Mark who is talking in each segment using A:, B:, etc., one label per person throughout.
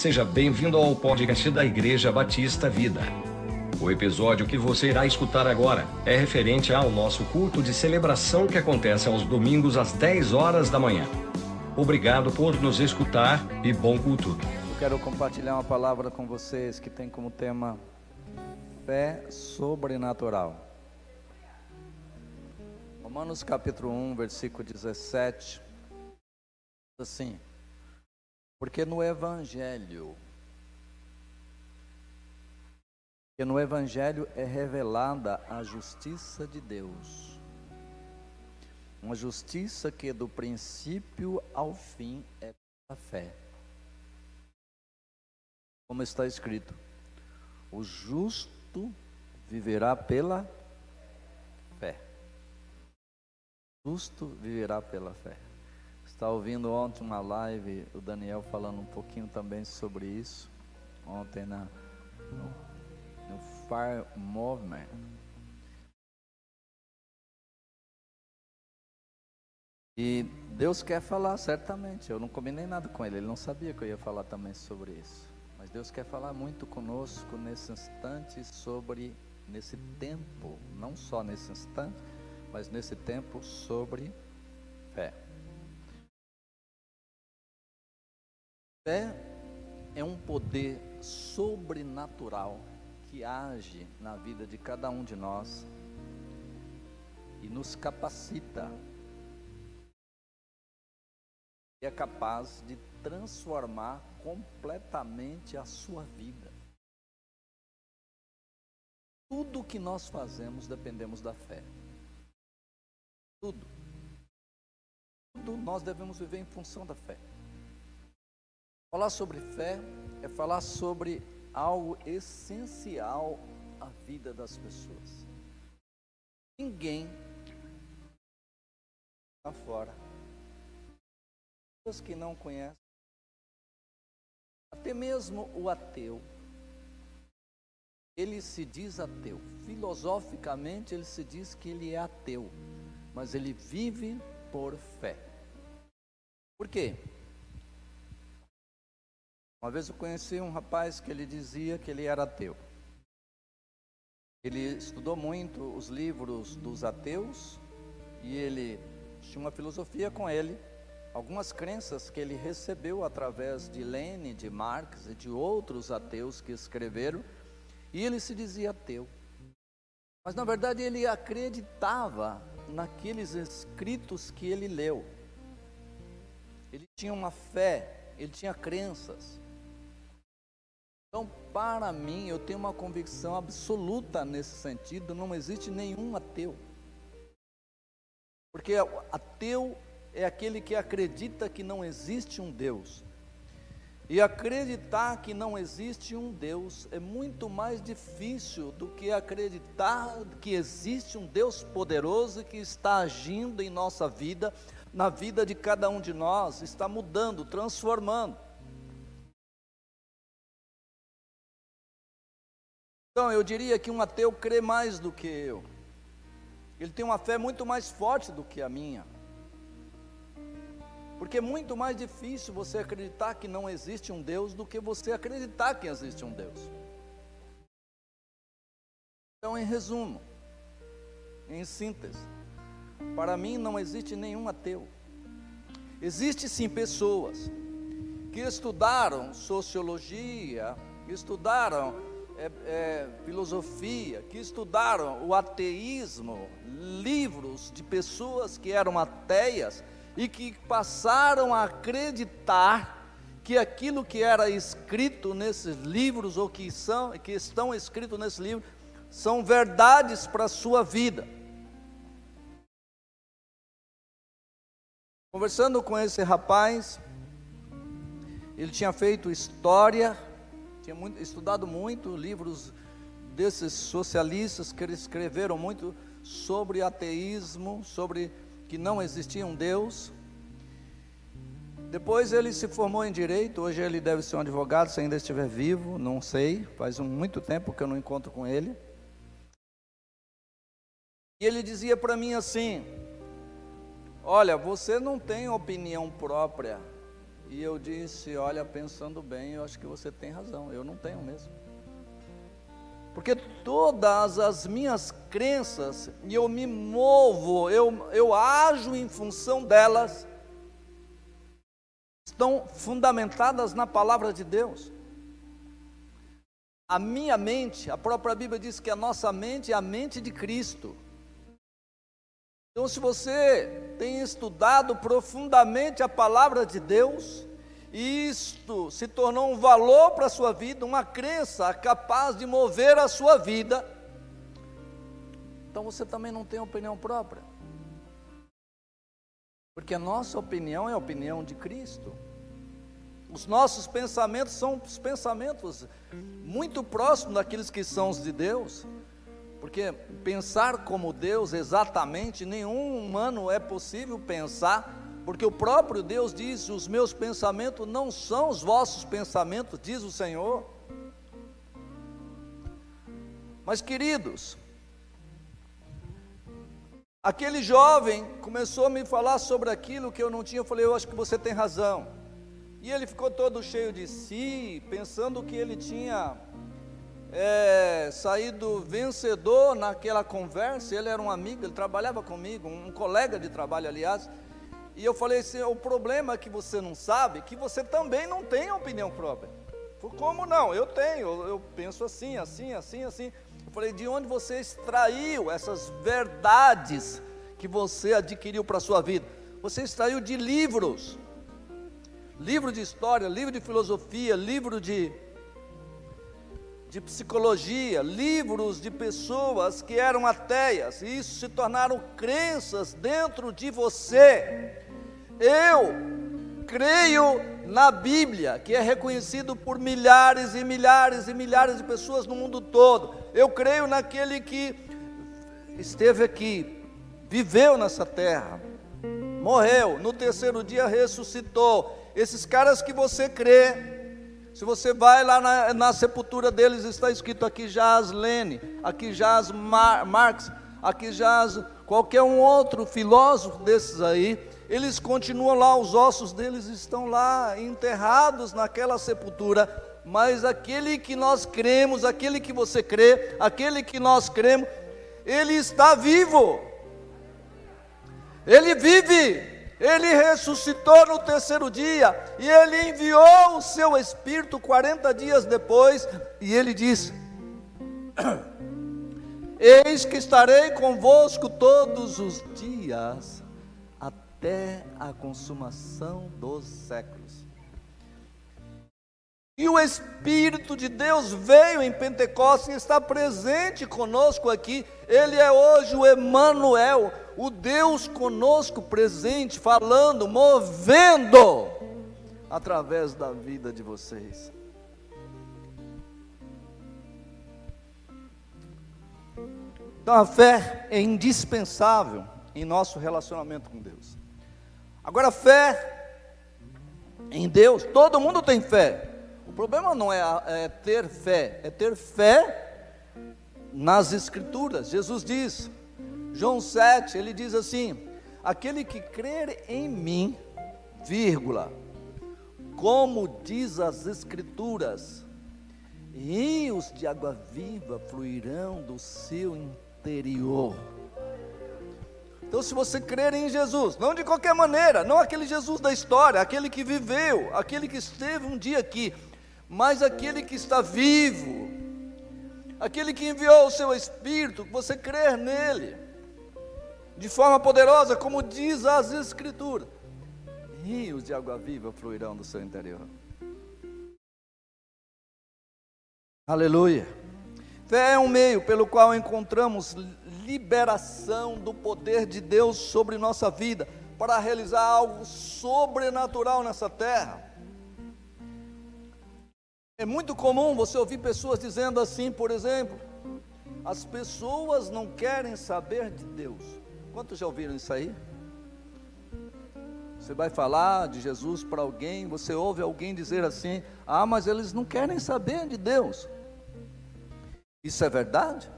A: Seja bem-vindo ao podcast da Igreja Batista Vida. O episódio que você irá escutar agora é referente ao nosso culto de celebração que acontece aos domingos às 10 horas da manhã. Obrigado por nos escutar e bom culto.
B: Eu quero compartilhar uma palavra com vocês que tem como tema fé sobrenatural. Romanos capítulo 1, versículo 17. Assim: porque no Evangelho, no Evangelho é revelada a justiça de Deus. Uma justiça que do princípio ao fim é a fé. Como está escrito: o justo viverá pela fé. O justo viverá pela fé. Estava ouvindo ontem uma live, o Daniel falando um pouquinho também sobre isso, ontem na, no, no Fire Movement. E Deus quer falar certamente. Eu não combinei nada com ele, ele não sabia que eu ia falar também sobre isso. Mas Deus quer falar muito conosco nesse instante sobre nesse tempo, não só nesse instante, mas nesse tempo sobre fé. Fé é um poder sobrenatural que age na vida de cada um de nós e nos capacita. E é capaz de transformar completamente a sua vida. Tudo que nós fazemos dependemos da fé. Tudo. Tudo nós devemos viver em função da fé. Falar sobre fé é falar sobre algo essencial à vida das pessoas. Ninguém lá fora, pessoas que não conhecem, até mesmo o ateu, ele se diz ateu. Filosoficamente, ele se diz que ele é ateu, mas ele vive por fé. Por quê? Uma vez eu conheci um rapaz que ele dizia que ele era ateu. Ele estudou muito os livros dos ateus e ele tinha uma filosofia com ele, algumas crenças que ele recebeu através de Lenin, de Marx e de outros ateus que escreveram, e ele se dizia ateu. Mas na verdade ele acreditava naqueles escritos que ele leu. Ele tinha uma fé, ele tinha crenças. Então, para mim, eu tenho uma convicção absoluta nesse sentido: não existe nenhum ateu. Porque ateu é aquele que acredita que não existe um Deus. E acreditar que não existe um Deus é muito mais difícil do que acreditar que existe um Deus poderoso que está agindo em nossa vida, na vida de cada um de nós, está mudando, transformando. Então, eu diria que um ateu crê mais do que eu. Ele tem uma fé muito mais forte do que a minha. Porque é muito mais difícil você acreditar que não existe um Deus do que você acreditar que existe um Deus. Então, em resumo, em síntese, para mim não existe nenhum ateu. Existem sim pessoas que estudaram sociologia, estudaram é, é, filosofia, que estudaram o ateísmo, livros de pessoas que eram ateias e que passaram a acreditar que aquilo que era escrito nesses livros ou que são que estão escritos nesse livro são verdades para a sua vida. Conversando com esse rapaz, ele tinha feito história tinha muito, estudado muito livros desses socialistas que escreveram muito sobre ateísmo, sobre que não existia um Deus. Depois ele se formou em direito, hoje ele deve ser um advogado, se ainda estiver vivo, não sei, faz muito tempo que eu não encontro com ele. E ele dizia para mim assim: Olha, você não tem opinião própria E eu disse: Olha, pensando bem, eu acho que você tem razão, eu não tenho mesmo. Porque todas as minhas crenças, e eu me movo, eu, eu ajo em função delas, estão fundamentadas na palavra de Deus. A minha mente, a própria Bíblia diz que a nossa mente é a mente de Cristo. Então, se você tem estudado profundamente a palavra de Deus, e isto se tornou um valor para a sua vida, uma crença capaz de mover a sua vida, então você também não tem opinião própria. Porque a nossa opinião é a opinião de Cristo. Os nossos pensamentos são os pensamentos muito próximos daqueles que são os de Deus. Porque pensar como Deus exatamente, nenhum humano é possível pensar, porque o próprio Deus diz: Os meus pensamentos não são os vossos pensamentos, diz o Senhor. Mas queridos, aquele jovem começou a me falar sobre aquilo que eu não tinha, eu falei: Eu acho que você tem razão. E ele ficou todo cheio de si, pensando que ele tinha é, saído vencedor naquela conversa. Ele era um amigo, ele trabalhava comigo, um colega de trabalho, aliás. E eu falei assim: o problema é que você não sabe que você também não tem opinião própria. Como não? Eu tenho, eu penso assim, assim, assim, assim. Eu falei: de onde você extraiu essas verdades que você adquiriu para a sua vida? Você extraiu de livros livro de história, livro de filosofia, livro de, de psicologia, livros de pessoas que eram ateias, e isso se tornaram crenças dentro de você. Eu creio na Bíblia, que é reconhecido por milhares e milhares e milhares de pessoas no mundo todo. Eu creio naquele que esteve aqui, viveu nessa terra, morreu, no terceiro dia ressuscitou esses caras que você crê, se você vai lá na, na sepultura deles, está escrito aqui jaz Lene, aqui jaz Mar, Marx, aqui jaz qualquer um outro filósofo desses aí, eles continuam lá, os ossos deles estão lá enterrados naquela sepultura, mas aquele que nós cremos, aquele que você crê, aquele que nós cremos, ele está vivo, ele vive, ele ressuscitou no terceiro dia e ele enviou o seu Espírito 40 dias depois, e ele disse: Eis que estarei convosco todos os dias, até a consumação dos séculos. E o Espírito de Deus veio em Pentecostes e está presente conosco aqui. Ele é hoje o Emanuel, o Deus conosco presente, falando, movendo através da vida de vocês. Então a fé é indispensável em nosso relacionamento com Deus. Agora, fé em Deus, todo mundo tem fé, o problema não é, é ter fé, é ter fé nas Escrituras. Jesus diz, João 7, ele diz assim: aquele que crer em mim, vírgula, como diz as Escrituras, rios de água viva fluirão do seu interior. Então, se você crer em Jesus, não de qualquer maneira, não aquele Jesus da história, aquele que viveu, aquele que esteve um dia aqui, mas aquele que está vivo, aquele que enviou o seu Espírito, você crer nele, de forma poderosa, como diz as Escrituras, rios de água viva fluirão do seu interior. Aleluia. Fé é um meio pelo qual encontramos liberação do poder de Deus sobre nossa vida, para realizar algo sobrenatural nessa terra. É muito comum você ouvir pessoas dizendo assim, por exemplo, as pessoas não querem saber de Deus. Quantos já ouviram isso aí? Você vai falar de Jesus para alguém, você ouve alguém dizer assim: Ah, mas eles não querem saber de Deus. Isso é verdade?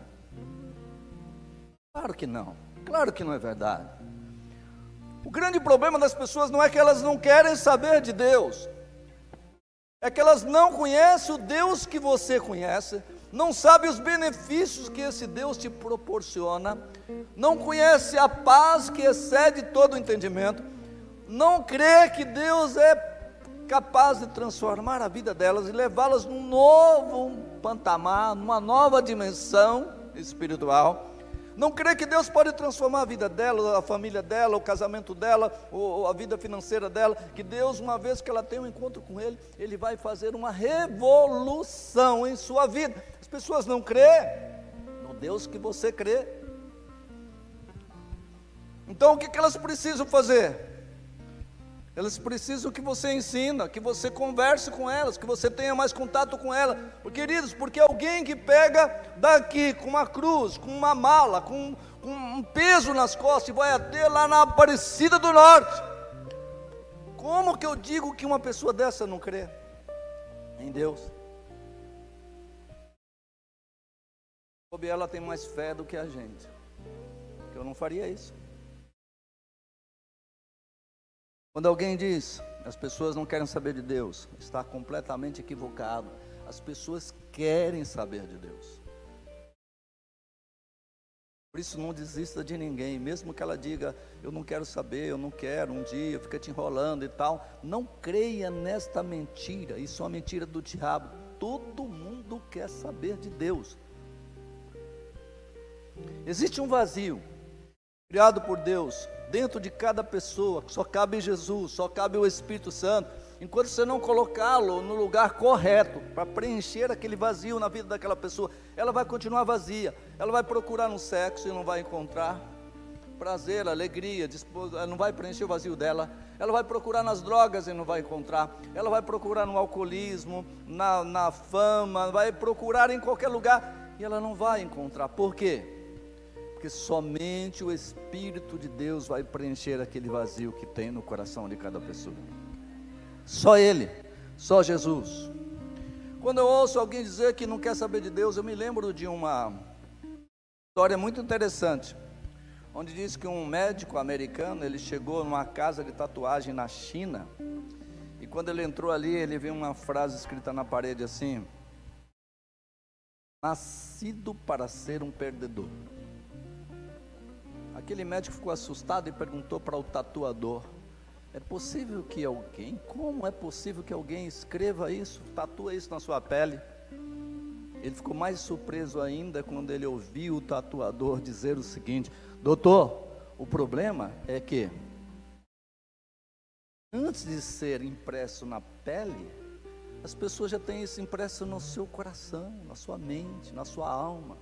B: Claro que não. Claro que não é verdade. O grande problema das pessoas não é que elas não querem saber de Deus, é que elas não conhecem o Deus que você conhece, não sabem os benefícios que esse Deus te proporciona, não conhece a paz que excede todo o entendimento, não crê que Deus é capaz de transformar a vida delas e levá-las num novo patamar, numa nova dimensão espiritual. Não crê que Deus pode transformar a vida dela, a família dela, o casamento dela, ou a vida financeira dela, que Deus, uma vez que ela tem um encontro com Ele, Ele vai fazer uma revolução em sua vida. As pessoas não crêem no Deus que você crê. Então o que, que elas precisam fazer? Elas precisam que você ensina, que você converse com elas, que você tenha mais contato com elas. Queridos, porque alguém que pega daqui com uma cruz, com uma mala, com, com um peso nas costas e vai até lá na Aparecida do Norte. Como que eu digo que uma pessoa dessa não crê em Deus? Sobre ela tem mais fé do que a gente. Eu não faria isso. Quando alguém diz, as pessoas não querem saber de Deus, está completamente equivocado. As pessoas querem saber de Deus. Por isso não desista de ninguém, mesmo que ela diga, eu não quero saber, eu não quero, um dia fica te enrolando e tal. Não creia nesta mentira, isso é uma mentira do diabo. Todo mundo quer saber de Deus. Existe um vazio criado por Deus dentro de cada pessoa, só cabe Jesus, só cabe o Espírito Santo. Enquanto você não colocá-lo no lugar correto para preencher aquele vazio na vida daquela pessoa, ela vai continuar vazia. Ela vai procurar no sexo e não vai encontrar prazer, alegria, não vai preencher o vazio dela. Ela vai procurar nas drogas e não vai encontrar. Ela vai procurar no alcoolismo, na, na fama, vai procurar em qualquer lugar e ela não vai encontrar. Por quê? Porque somente o Espírito de Deus vai preencher aquele vazio que tem no coração de cada pessoa. Só Ele, só Jesus. Quando eu ouço alguém dizer que não quer saber de Deus, eu me lembro de uma história muito interessante, onde diz que um médico americano ele chegou numa casa de tatuagem na China e quando ele entrou ali ele viu uma frase escrita na parede assim: nascido para ser um perdedor. Aquele médico ficou assustado e perguntou para o tatuador: É possível que alguém, como é possível que alguém escreva isso, tatua isso na sua pele? Ele ficou mais surpreso ainda quando ele ouviu o tatuador dizer o seguinte: Doutor, o problema é que antes de ser impresso na pele, as pessoas já têm isso impresso no seu coração, na sua mente, na sua alma.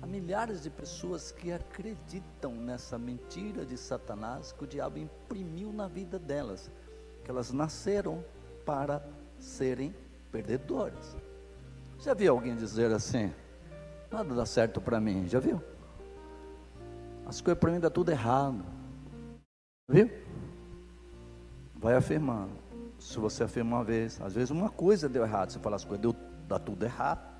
B: Há milhares de pessoas que acreditam nessa mentira de Satanás que o diabo imprimiu na vida delas, que elas nasceram para serem perdedores. Já viu alguém dizer assim? Nada dá certo para mim, já viu? As coisas para mim dá tudo errado. Viu? Vai afirmando. Se você afirma uma vez, às vezes uma coisa deu errado, você fala as coisas deu, dá tudo errado.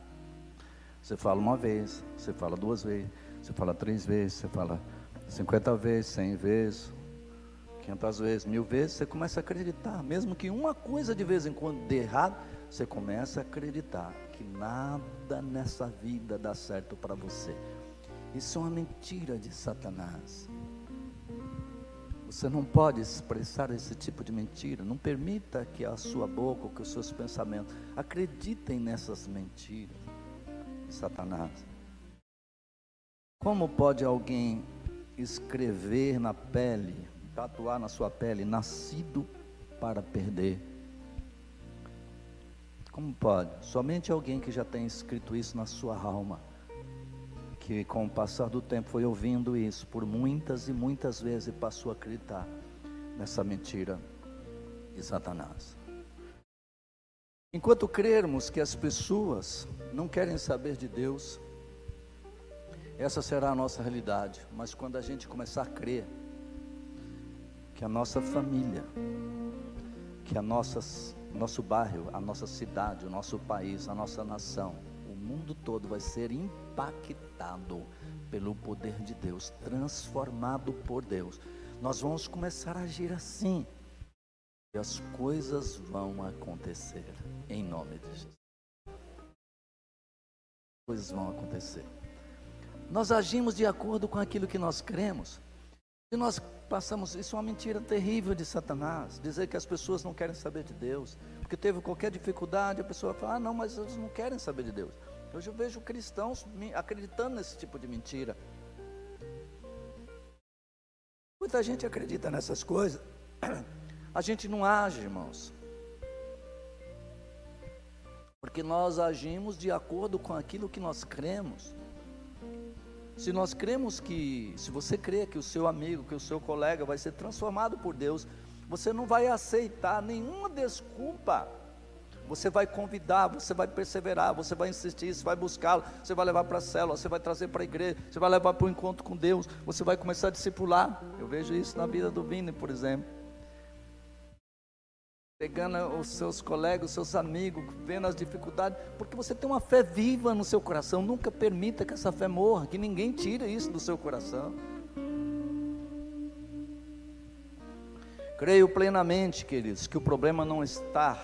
B: Você fala uma vez, você fala duas vezes, você fala três vezes, você fala cinquenta vezes, cem vezes, quinhentas vezes, mil vezes, você começa a acreditar. Mesmo que uma coisa de vez em quando dê errado, você começa a acreditar que nada nessa vida dá certo para você. Isso é uma mentira de Satanás. Você não pode expressar esse tipo de mentira. Não permita que a sua boca, que os seus pensamentos acreditem nessas mentiras. Satanás. Como pode alguém escrever na pele, tatuar na sua pele, nascido para perder? Como pode? Somente alguém que já tem escrito isso na sua alma, que com o passar do tempo foi ouvindo isso por muitas e muitas vezes e passou a acreditar nessa mentira de Satanás. Enquanto crermos que as pessoas não querem saber de Deus, essa será a nossa realidade. Mas quando a gente começar a crer que a nossa família, que a nossa, nosso bairro, a nossa cidade, o nosso país, a nossa nação, o mundo todo vai ser impactado pelo poder de Deus, transformado por Deus. Nós vamos começar a agir assim. As coisas vão acontecer em nome de Jesus. Coisas vão acontecer. Nós agimos de acordo com aquilo que nós cremos. E nós passamos, isso é uma mentira terrível de Satanás, dizer que as pessoas não querem saber de Deus, porque teve qualquer dificuldade, a pessoa fala, ah, não, mas eles não querem saber de Deus. Hoje eu vejo cristãos acreditando nesse tipo de mentira. Muita gente acredita nessas coisas, a gente não age, irmãos, porque nós agimos de acordo com aquilo que nós cremos. Se nós cremos que, se você crê que o seu amigo, que o seu colega vai ser transformado por Deus, você não vai aceitar nenhuma desculpa. Você vai convidar, você vai perseverar, você vai insistir, você vai buscá-lo, você vai levar para a célula, você vai trazer para a igreja, você vai levar para o encontro com Deus, você vai começar a discipular. Eu vejo isso na vida do Vini, por exemplo pegando os seus colegas, os seus amigos, vendo as dificuldades, porque você tem uma fé viva no seu coração. Nunca permita que essa fé morra, que ninguém tire isso do seu coração. Creio plenamente, queridos, que o problema não está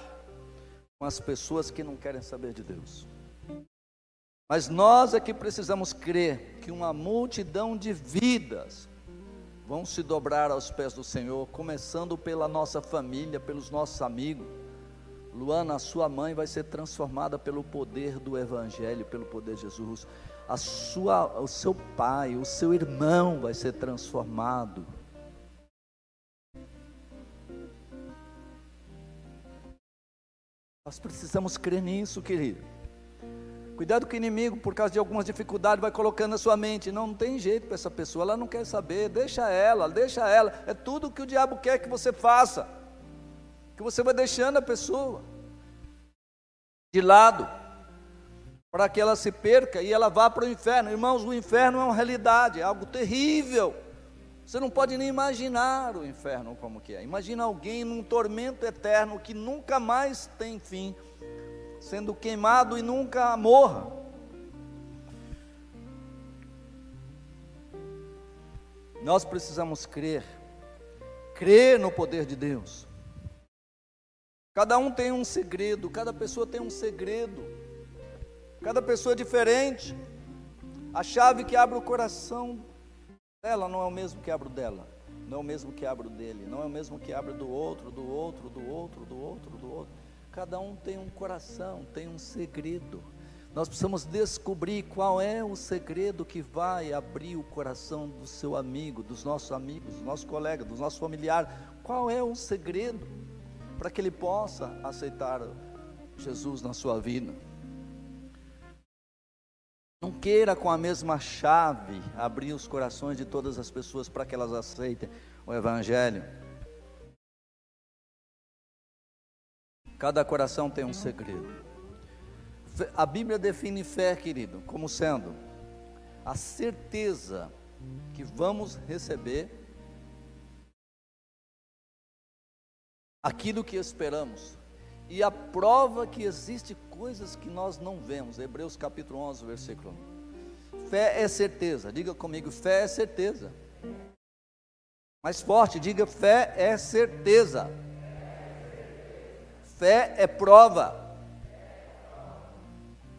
B: com as pessoas que não querem saber de Deus. Mas nós é que precisamos crer que uma multidão de vidas vão se dobrar aos pés do Senhor, começando pela nossa família, pelos nossos amigos. Luana, a sua mãe vai ser transformada pelo poder do Evangelho, pelo poder de Jesus. A sua, o seu pai, o seu irmão vai ser transformado. Nós precisamos crer nisso, querido. Cuidado com o inimigo, por causa de algumas dificuldades, vai colocando na sua mente. Não, não tem jeito para essa pessoa, ela não quer saber, deixa ela, deixa ela. É tudo que o diabo quer que você faça. Que você vai deixando a pessoa de lado, para que ela se perca e ela vá para o inferno. Irmãos, o inferno é uma realidade, é algo terrível. Você não pode nem imaginar o inferno como que é. Imagina alguém num tormento eterno que nunca mais tem fim sendo queimado e nunca morra. Nós precisamos crer, crer no poder de Deus. Cada um tem um segredo, cada pessoa tem um segredo, cada pessoa é diferente. A chave que abre o coração dela não é o mesmo que abre o dela, não é o mesmo que abre o dele, não é o mesmo que abre do outro, do outro, do outro, do outro, do outro. Cada um tem um coração, tem um segredo. Nós precisamos descobrir qual é o segredo que vai abrir o coração do seu amigo, dos nossos amigos, dos nossos colegas, dos nossos familiares. Qual é o segredo para que ele possa aceitar Jesus na sua vida? Não queira com a mesma chave abrir os corações de todas as pessoas para que elas aceitem o Evangelho. Cada coração tem um segredo. A Bíblia define fé, querido, como sendo a certeza que vamos receber aquilo que esperamos e a prova que existe coisas que nós não vemos. Hebreus capítulo 11, versículo 1. Fé é certeza. Diga comigo, fé é certeza. Mais forte, diga fé é certeza. Fé é prova,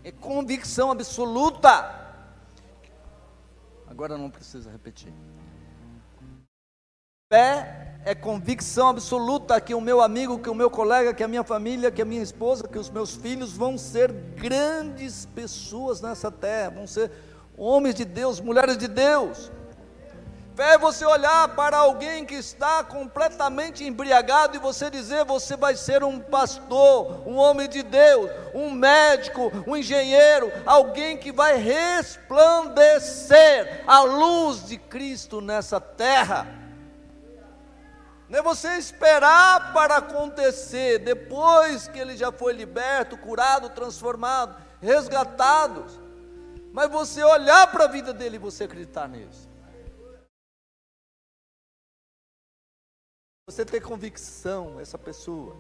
B: é convicção absoluta. Agora não precisa repetir. Fé é convicção absoluta que o meu amigo, que o meu colega, que a minha família, que a minha esposa, que os meus filhos vão ser grandes pessoas nessa terra, vão ser homens de Deus, mulheres de Deus. Fé é você olhar para alguém que está completamente embriagado e você dizer: você vai ser um pastor, um homem de Deus, um médico, um engenheiro, alguém que vai resplandecer a luz de Cristo nessa terra. Não é você esperar para acontecer depois que ele já foi liberto, curado, transformado, resgatado, mas você olhar para a vida dele e você acreditar nisso. Você ter convicção, essa pessoa.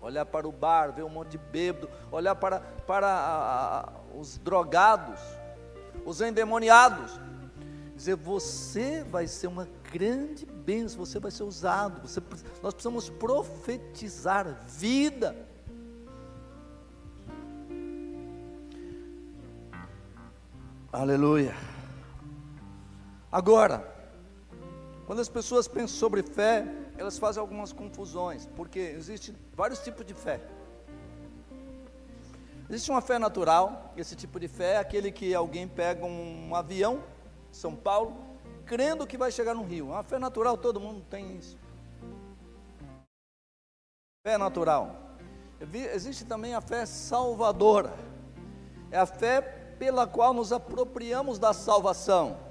B: Olhar para o bar, ver um monte de bêbado, olhar para, para a, a, os drogados, os endemoniados, dizer: você vai ser uma grande bênção, você vai ser usado. Você, nós precisamos profetizar vida. Aleluia. Agora, quando as pessoas pensam sobre fé, elas fazem algumas confusões, porque existem vários tipos de fé. Existe uma fé natural, esse tipo de fé é aquele que alguém pega um avião, São Paulo, crendo que vai chegar no Rio. É uma fé natural, todo mundo tem isso. Fé natural. Existe também a fé salvadora. É a fé pela qual nos apropriamos da salvação.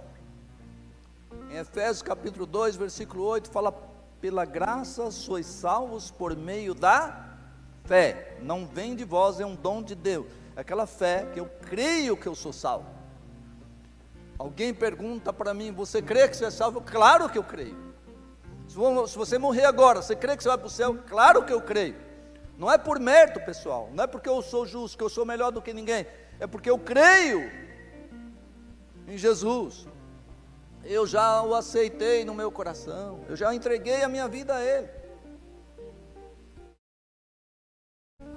B: Em Efésios capítulo 2, versículo 8, fala: Pela graça sois salvos por meio da fé. Não vem de vós, é um dom de Deus. É aquela fé que eu creio que eu sou salvo. Alguém pergunta para mim: Você crê que você é salvo? Claro que eu creio. Se você morrer agora, você crê que você vai para o céu? Claro que eu creio. Não é por mérito, pessoal. Não é porque eu sou justo, que eu sou melhor do que ninguém. É porque eu creio em Jesus eu já o aceitei no meu coração, eu já entreguei a minha vida a Ele.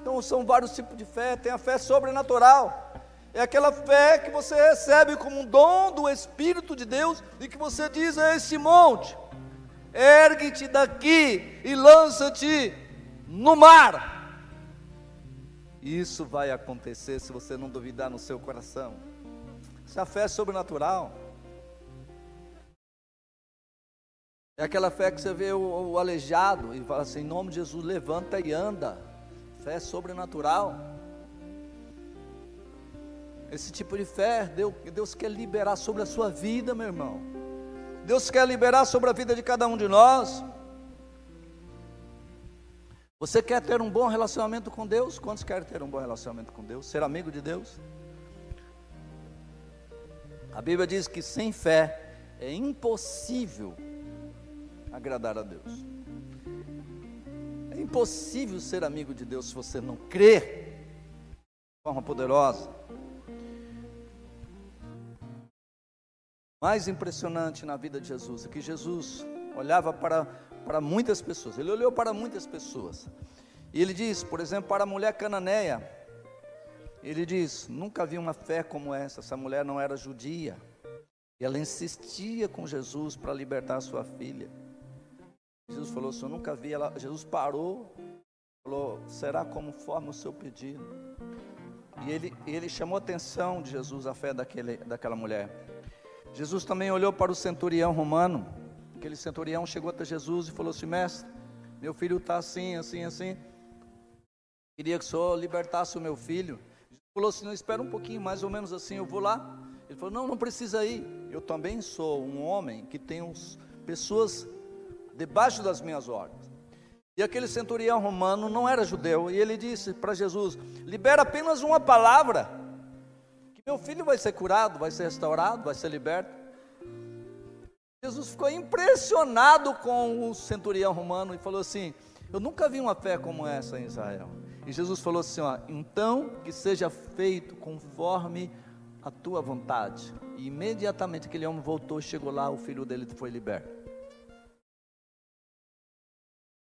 B: Então são vários tipos de fé, tem a fé sobrenatural, é aquela fé que você recebe como um dom do Espírito de Deus e que você diz a esse monte: ergue-te daqui e lança-te no mar. Isso vai acontecer se você não duvidar no seu coração. Essa fé é sobrenatural. É aquela fé que você vê o, o aleijado e fala assim: em nome de Jesus, levanta e anda. Fé sobrenatural. Esse tipo de fé, Deus, Deus quer liberar sobre a sua vida, meu irmão. Deus quer liberar sobre a vida de cada um de nós. Você quer ter um bom relacionamento com Deus? Quantos querem ter um bom relacionamento com Deus? Ser amigo de Deus? A Bíblia diz que sem fé é impossível agradar a Deus. É impossível ser amigo de Deus se você não crer de forma poderosa. Mais impressionante na vida de Jesus é que Jesus olhava para, para muitas pessoas, ele olhou para muitas pessoas, e ele diz, por exemplo, para a mulher cananeia, ele diz: Nunca vi uma fé como essa, essa mulher não era judia, e ela insistia com Jesus para libertar sua filha. Jesus falou assim: Eu nunca vi ela. Jesus parou, falou: Será conforme o seu pedido? E ele, ele chamou a atenção de Jesus, a fé daquele, daquela mulher. Jesus também olhou para o centurião romano. Aquele centurião chegou até Jesus e falou assim: Mestre, meu filho está assim, assim, assim. Queria que o senhor libertasse o meu filho. Jesus falou assim: Não, espera um pouquinho, mais ou menos assim, eu vou lá. Ele falou: Não, não precisa ir. Eu também sou um homem que tem uns, pessoas debaixo das minhas ordens. E aquele centurião romano não era judeu, e ele disse para Jesus: libera apenas uma palavra, que meu filho vai ser curado, vai ser restaurado, vai ser liberto. Jesus ficou impressionado com o centurião romano e falou assim: Eu nunca vi uma fé como essa em Israel. E Jesus falou assim: ó, Então que seja feito conforme a tua vontade. E imediatamente aquele homem voltou, chegou lá, o filho dele foi liberto.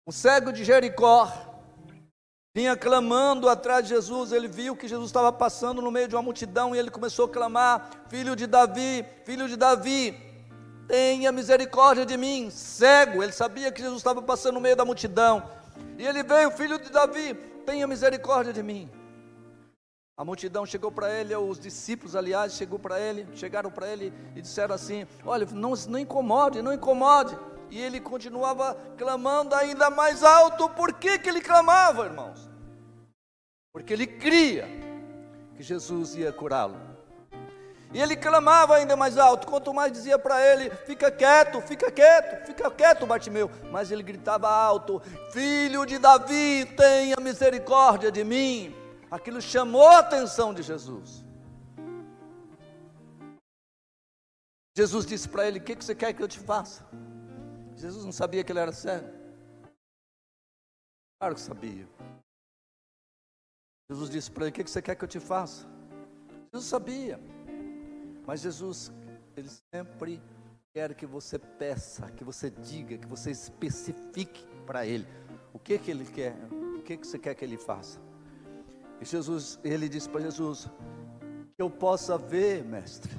B: O cego de Jericó vinha clamando atrás de Jesus, ele viu que Jesus estava passando no meio de uma multidão e ele começou a clamar: Filho de Davi, filho de Davi, tenha misericórdia de mim. Cego, ele sabia que Jesus estava passando no meio da multidão. E ele veio, filho de Davi, tenha misericórdia de mim. A multidão chegou para ele, os discípulos, aliás, chegou para ele, chegaram para ele e disseram assim: Olha, não, não incomode, não incomode. E ele continuava clamando ainda mais alto. Por que, que ele clamava, irmãos? Porque ele cria que Jesus ia curá-lo. E ele clamava ainda mais alto, quanto mais dizia para ele: fica quieto, fica quieto, fica quieto, Bartimeu. Mas ele gritava alto: Filho de Davi, tenha misericórdia de mim. Aquilo chamou a atenção de Jesus. Jesus disse para ele: O que, que você quer que eu te faça? Jesus não sabia que ele era cego? Claro que sabia. Jesus disse para ele: O que você quer que eu te faça? Jesus sabia. Mas Jesus ele sempre quer que você peça, que você diga, que você especifique para ele o que que ele quer, o que que você quer que ele faça. E Jesus, ele disse para Jesus: que eu possa ver, mestre.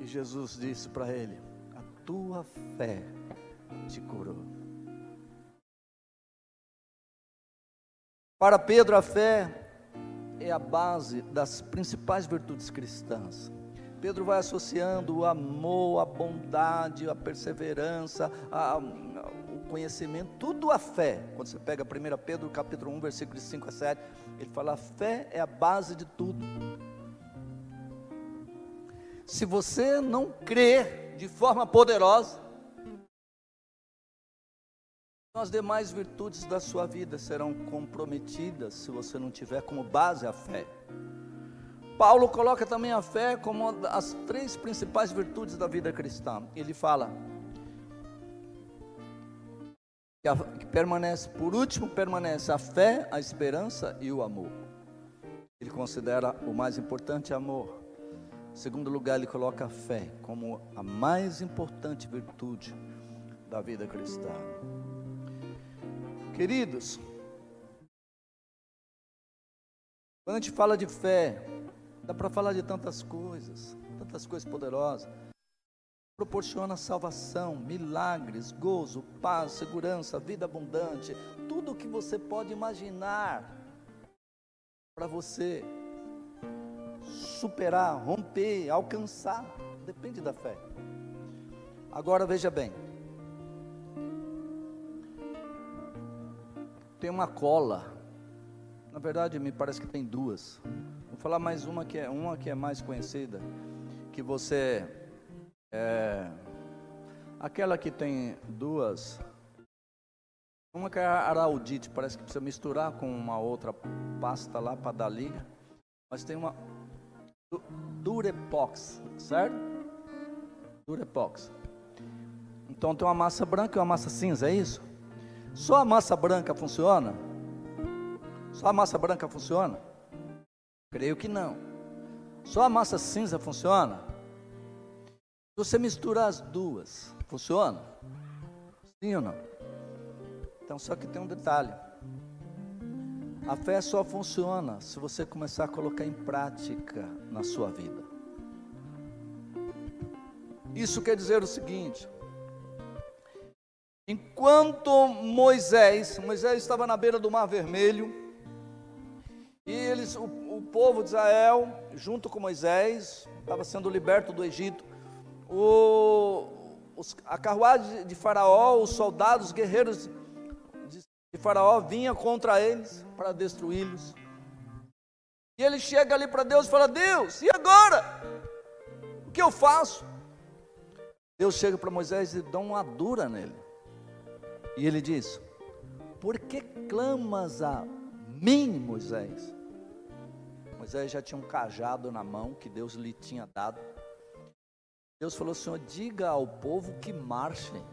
B: E Jesus disse para ele: tua fé te curou. Para Pedro, a fé é a base das principais virtudes cristãs. Pedro vai associando o amor, a bondade, a perseverança, a, o conhecimento, tudo a fé. Quando você pega 1 Pedro capítulo 1, versículos 5 a 7, ele fala: a fé é a base de tudo. Se você não crer de forma poderosa, as demais virtudes da sua vida serão comprometidas se você não tiver como base a fé. Paulo coloca também a fé como as três principais virtudes da vida cristã. Ele fala que, a, que permanece, por último, permanece a fé, a esperança e o amor. Ele considera o mais importante amor. Em segundo lugar, ele coloca a fé como a mais importante virtude da vida cristã. Queridos, quando a gente fala de fé, dá para falar de tantas coisas, tantas coisas poderosas. Proporciona salvação, milagres, gozo, paz, segurança, vida abundante, tudo o que você pode imaginar para você superar, romper, alcançar, depende da fé. Agora veja bem, tem uma cola. Na verdade, me parece que tem duas. Vou falar mais uma que é uma que é mais conhecida, que você é aquela que tem duas. Uma que é a araudite, parece que precisa misturar com uma outra pasta lá para dar liga. Mas tem uma Durepox, certo? Durepox. Então tem uma massa branca e uma massa cinza, é isso? Só a massa branca funciona? Só a massa branca funciona? Creio que não. Só a massa cinza funciona? Você misturar as duas, funciona? Sim ou não? Então, só que tem um detalhe. A fé só funciona se você começar a colocar em prática na sua vida. Isso quer dizer o seguinte: Enquanto Moisés, Moisés estava na beira do Mar Vermelho, e eles, o, o povo de Israel, junto com Moisés, estava sendo liberto do Egito, o, os, a carruagem de Faraó, os soldados, os guerreiros de Faraó vinha contra eles para destruí-los. E ele chega ali para Deus e fala: Deus, e agora? O que eu faço? Deus chega para Moisés e dá uma dura nele. E ele diz: Por que clamas a mim, Moisés? Moisés já tinha um cajado na mão que Deus lhe tinha dado. Deus falou: Senhor, diga ao povo que marchem.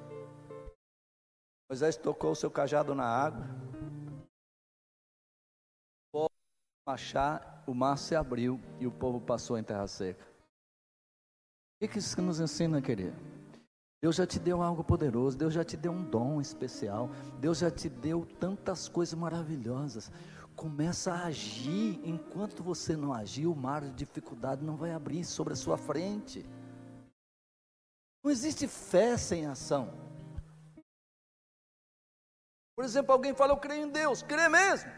B: Moisés tocou o seu cajado na água. O marchar, o mar se abriu e o povo passou em terra seca. O que isso nos ensina, querido? Deus já te deu algo poderoso, Deus já te deu um dom especial, Deus já te deu tantas coisas maravilhosas. Começa a agir, enquanto você não agir, o mar de dificuldade não vai abrir sobre a sua frente. Não existe fé sem ação. Por exemplo, alguém fala, eu creio em Deus, crê mesmo.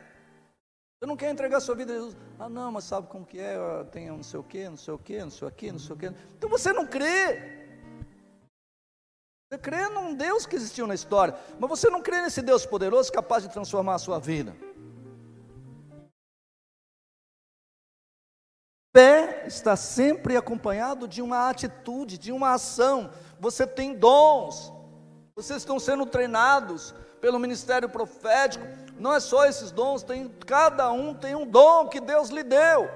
B: Você não quer entregar sua vida a Jesus. Ah, não, mas sabe como que é? Tem não sei o que, não sei o que, não sei o que, não sei o que. Então você não crê. Você crê num Deus que existiu na história, mas você não crê nesse Deus poderoso capaz de transformar a sua vida. Fé está sempre acompanhado de uma atitude, de uma ação. Você tem dons, vocês estão sendo treinados pelo ministério profético. Não é só esses dons, tem, cada um tem um dom que Deus lhe deu.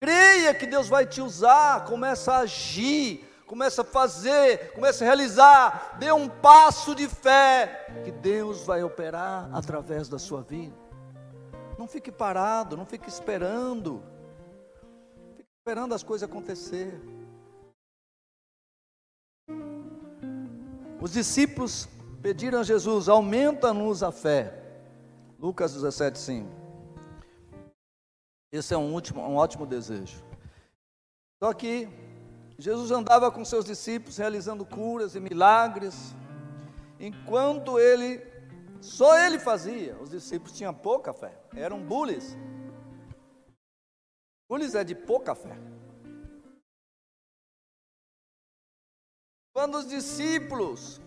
B: Creia que Deus vai te usar, começa a agir, começa a fazer, começa a realizar, dê um passo de fé, que Deus vai operar através da sua vida. Não fique parado, não fique esperando, fique esperando as coisas acontecer. Os discípulos pediram a Jesus: aumenta-nos a fé. Lucas 17, 5. Esse é um, último, um ótimo desejo. Só que Jesus andava com seus discípulos realizando curas e milagres, enquanto ele, só ele fazia, os discípulos tinham pouca fé, eram bullies. Bullies é de pouca fé. Quando os discípulos,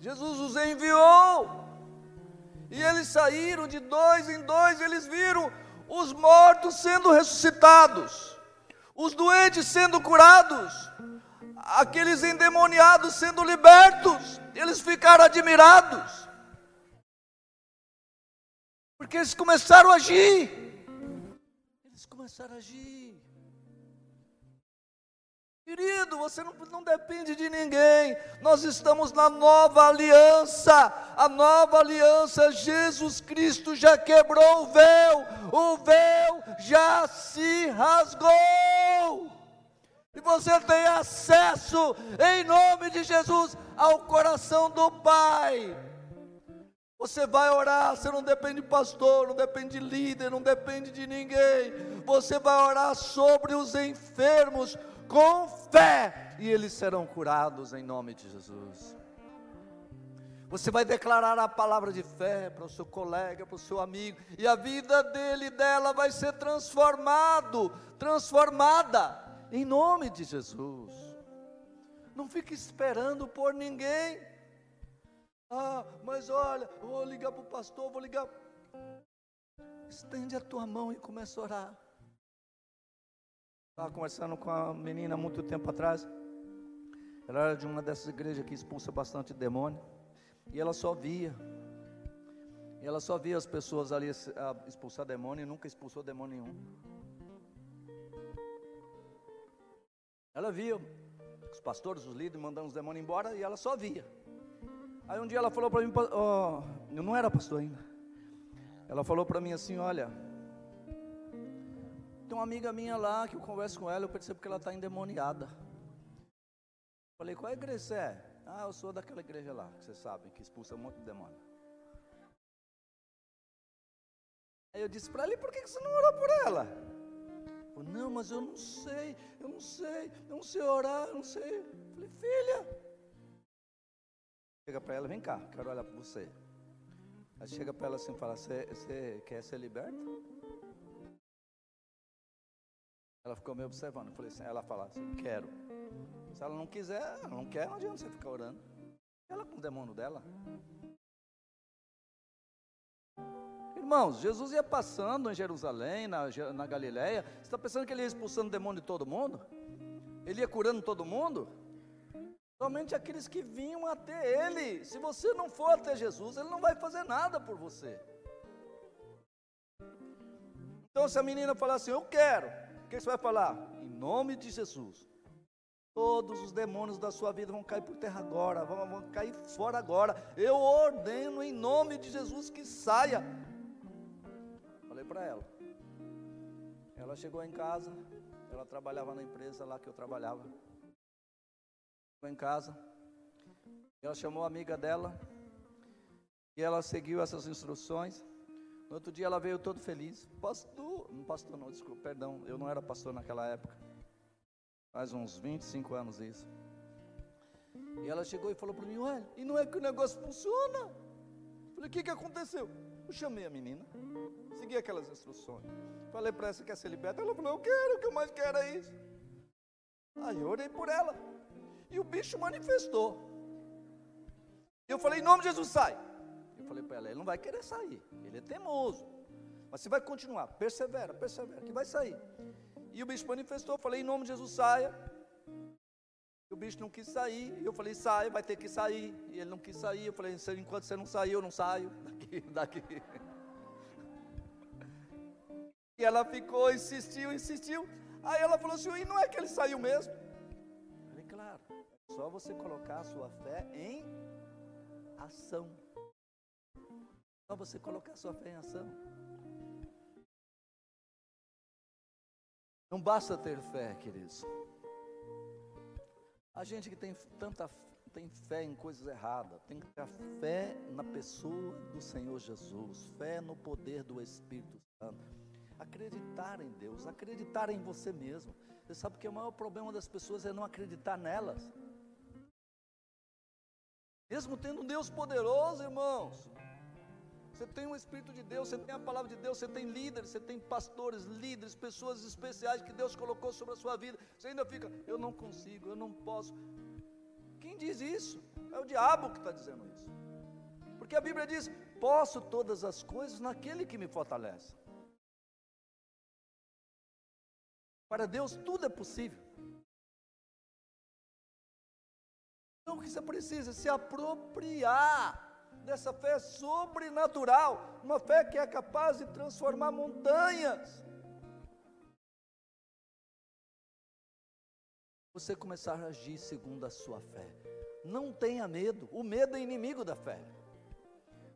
B: Jesus os enviou, e eles saíram de dois em dois, eles viram os mortos sendo ressuscitados, os doentes sendo curados, aqueles endemoniados sendo libertos. Eles ficaram admirados, porque eles começaram a agir. Eles começaram a agir. Querido, você não, não, depende de ninguém. Nós estamos na nova aliança. A nova aliança, Jesus Cristo já quebrou o véu. O véu já se rasgou. E você tem acesso, em nome de Jesus, ao coração do Pai. Você vai orar, você não depende de pastor, não depende de líder, não depende de ninguém. Você vai orar sobre os enfermos com fé, e eles serão curados em nome de Jesus. Você vai declarar a palavra de fé para o seu colega, para o seu amigo, e a vida dele e dela vai ser transformado, transformada em nome de Jesus. Não fique esperando por ninguém. Ah, mas olha, vou ligar para o pastor, vou ligar. Estende a tua mão e começa a orar. Estava conversando com a menina muito tempo atrás. Ela era de uma dessas igrejas que expulsa bastante demônio. E ela só via. E ela só via as pessoas ali expulsar demônio e nunca expulsou demônio nenhum. Ela via os pastores, os líderes mandando os demônios embora e ela só via. Aí um dia ela falou para mim, oh, eu não era pastor ainda. Ela falou para mim assim: Olha, tem uma amiga minha lá que eu converso com ela, eu percebo que ela está endemoniada. Falei, qual igreja você é? Ah, eu sou daquela igreja lá, que vocês sabem, que expulsa um monte de demônio. Aí eu disse para ela, e por que você não orou por ela? Falei, não, mas eu não sei, eu não sei, eu não sei orar, eu não sei. Falei, filha, chega para ela, vem cá, quero olhar para você. Aí chega para ela assim e fala, você quer ser liberta? Ela ficou me observando. Eu falei assim, ela fala assim, quero. Se ela não quiser, não quer, não adianta você ficar orando. Ela com o demônio dela. Irmãos, Jesus ia passando em Jerusalém, na, na Galileia. Você está pensando que ele ia expulsando demônio de todo mundo? Ele ia curando todo mundo? Somente aqueles que vinham até ele. Se você não for até Jesus, ele não vai fazer nada por você. Então, se a menina falar assim, eu quero, o que você vai falar? Em nome de Jesus. Todos os demônios da sua vida vão cair por terra agora, vão, vão cair fora agora. Eu ordeno em nome de Jesus que saia. Falei para ela. Ela chegou em casa, ela trabalhava na empresa lá que eu trabalhava. Chegou em casa, ela chamou a amiga dela e ela seguiu essas instruções. No outro dia ela veio todo feliz. Pastor, não pastor não, desculpa, perdão, eu não era pastor naquela época. Faz uns 25 anos isso. E ela chegou e falou para mim, ué, e não é que o negócio funciona? Falei, o que, que aconteceu? Eu chamei a menina, segui aquelas instruções. Falei para ela, você quer ser liberta? Ela falou, eu quero, o que eu mais quero é isso. Aí eu orei por ela. E o bicho manifestou. Eu falei, em nome de Jesus, sai. Falei para ela, ele não vai querer sair, ele é teimoso. Mas você vai continuar, persevera, persevera, que vai sair. E o bicho manifestou, falei, em nome de Jesus, saia. E o bicho não quis sair, e eu falei, saia, vai ter que sair. E ele não quis sair, eu falei, enquanto você não sair, eu não saio daqui, daqui. E ela ficou, insistiu, insistiu. Aí ela falou assim, e não é que ele saiu mesmo? Eu falei, claro, é só você colocar a sua fé em ação. Só você colocar sua fé em ação. Não basta ter fé, queridos. A gente que tem tanta tem fé em coisas erradas, tem que ter fé na pessoa do Senhor Jesus, fé no poder do Espírito Santo. Acreditar em Deus, acreditar em você mesmo. Você sabe que o maior problema das pessoas é não acreditar nelas. Mesmo tendo um Deus poderoso, irmãos, você tem o Espírito de Deus, você tem a palavra de Deus, você tem líderes, você tem pastores, líderes, pessoas especiais que Deus colocou sobre a sua vida. Você ainda fica, eu não consigo, eu não posso. Quem diz isso? É o diabo que está dizendo isso. Porque a Bíblia diz: posso todas as coisas naquele que me fortalece. Para Deus tudo é possível. Então o que você precisa? Se apropriar dessa fé sobrenatural, uma fé que é capaz de transformar montanhas. Você começar a agir segundo a sua fé. Não tenha medo, o medo é inimigo da fé.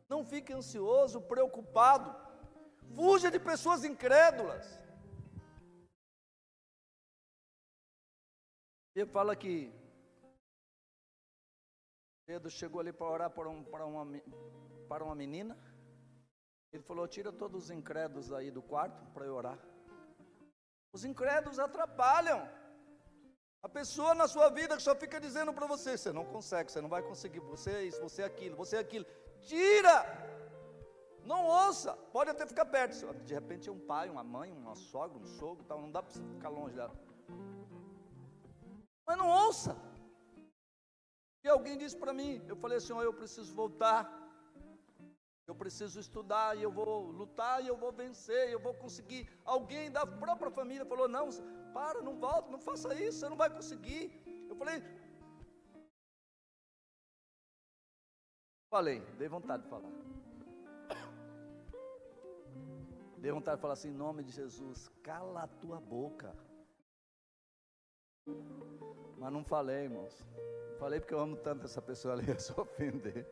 B: Não fique ansioso, preocupado. Fuja de pessoas incrédulas. Ele fala que Pedro chegou ali para orar para, um, para, uma, para uma menina. Ele falou: Tira todos os incrédulos aí do quarto para eu orar. Os incrédulos atrapalham. A pessoa na sua vida que só fica dizendo para você: Você não consegue, você não vai conseguir, você é isso, você é aquilo, você é aquilo. Tira! Não ouça, pode até ficar perto. De repente é um pai, uma mãe, uma sogra, um sogro, tal, não dá para ficar longe dela. Mas não ouça. E alguém disse para mim, eu falei assim, eu preciso voltar, eu preciso estudar, e eu vou lutar, e eu vou vencer, eu vou conseguir. Alguém da própria família falou, não, para, não volta, não faça isso, você não vai conseguir. Eu falei, falei, dei vontade de falar. Dei vontade de falar assim, em nome de Jesus, cala a tua boca. Mas não falei, irmãos. Falei porque eu amo tanto essa pessoa ali, eu só ofender.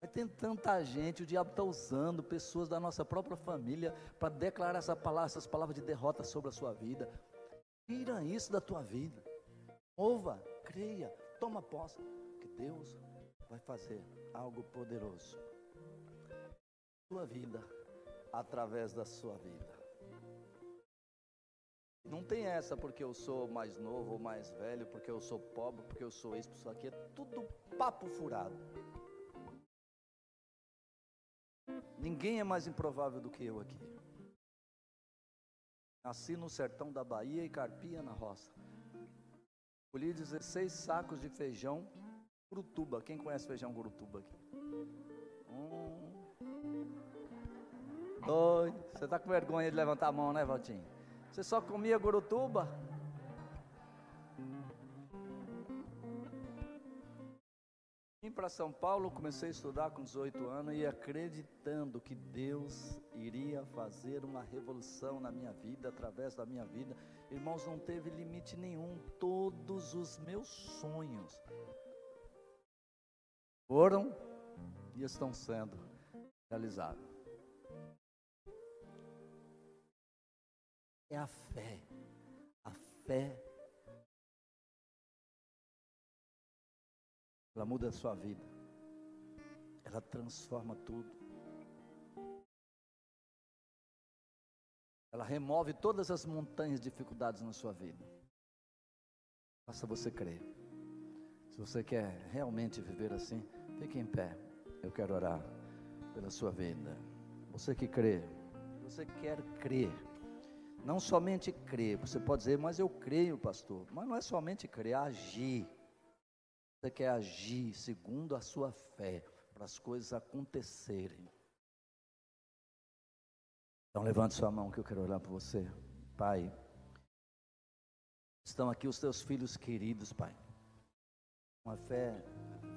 B: Mas tem tanta gente, o diabo está usando pessoas da nossa própria família para declarar essa palavra, essas palavras de derrota sobre a sua vida. Tira isso da tua vida. Ouva, creia, toma posse, que Deus vai fazer algo poderoso. Sua vida, através da sua vida. Não tem essa porque eu sou mais novo ou mais velho, porque eu sou pobre, porque eu sou isso, isso aqui. É tudo papo furado. Ninguém é mais improvável do que eu aqui. Nasci no sertão da Bahia e carpia na roça. Colhi 16 sacos de feijão Gurutuba. Quem conhece feijão Gurutuba aqui? Um, dois. Você está com vergonha de levantar a mão, né, Valtinho? Você só comia gurutuba? Vim para São Paulo, comecei a estudar com 18 anos e acreditando que Deus iria fazer uma revolução na minha vida, através da minha vida. Irmãos, não teve limite nenhum. Todos os meus sonhos foram e estão sendo realizados. É a fé. A fé. Ela muda a sua vida. Ela transforma tudo. Ela remove todas as montanhas de dificuldades na sua vida. Faça você crer. Se você quer realmente viver assim, fique em pé. Eu quero orar pela sua vida. Você que crê, você quer crer não somente crer, você pode dizer, mas eu creio, pastor. Mas não é somente crer, é agir. Você quer agir segundo a sua fé, para as coisas acontecerem. Então levante sua mão que eu quero orar por você. Pai, estão aqui os teus filhos queridos, Pai. Uma fé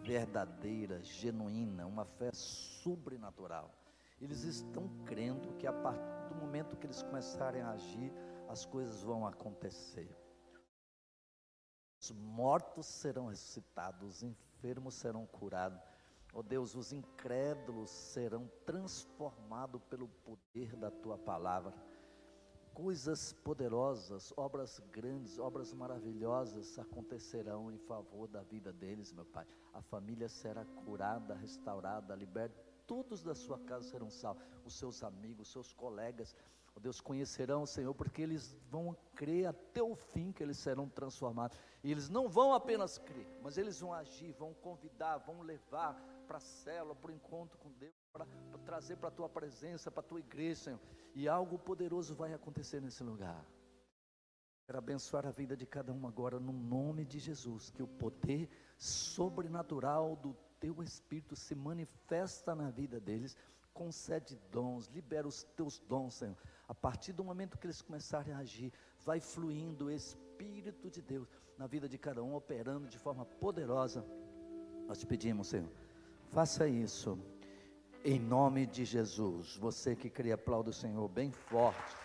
B: verdadeira, genuína, uma fé sobrenatural. Eles estão crendo que a partir do momento que eles começarem a agir, as coisas vão acontecer. Os mortos serão ressuscitados, os enfermos serão curados. Oh Deus, os incrédulos serão transformados pelo poder da tua palavra. coisas poderosas, obras grandes, obras maravilhosas acontecerão em favor da vida deles, meu Pai. A família será curada, restaurada, liberta. Todos da sua casa serão salvos, os seus amigos, os seus colegas, Deus, conhecerão o Senhor, porque eles vão crer até o fim que eles serão transformados. E eles não vão apenas crer, mas eles vão agir, vão convidar, vão levar para a célula, para o encontro com Deus, para trazer para a tua presença, para a tua igreja, Senhor. E algo poderoso vai acontecer nesse lugar. Quero abençoar a vida de cada um agora, no nome de Jesus, que o poder sobrenatural do teu Espírito se manifesta na vida deles, concede dons, libera os teus dons, Senhor. A partir do momento que eles começarem a agir, vai fluindo o Espírito de Deus na vida de cada um, operando de forma poderosa. Nós te pedimos, Senhor, faça isso em nome de Jesus. Você que crê, aplauda o Senhor bem forte.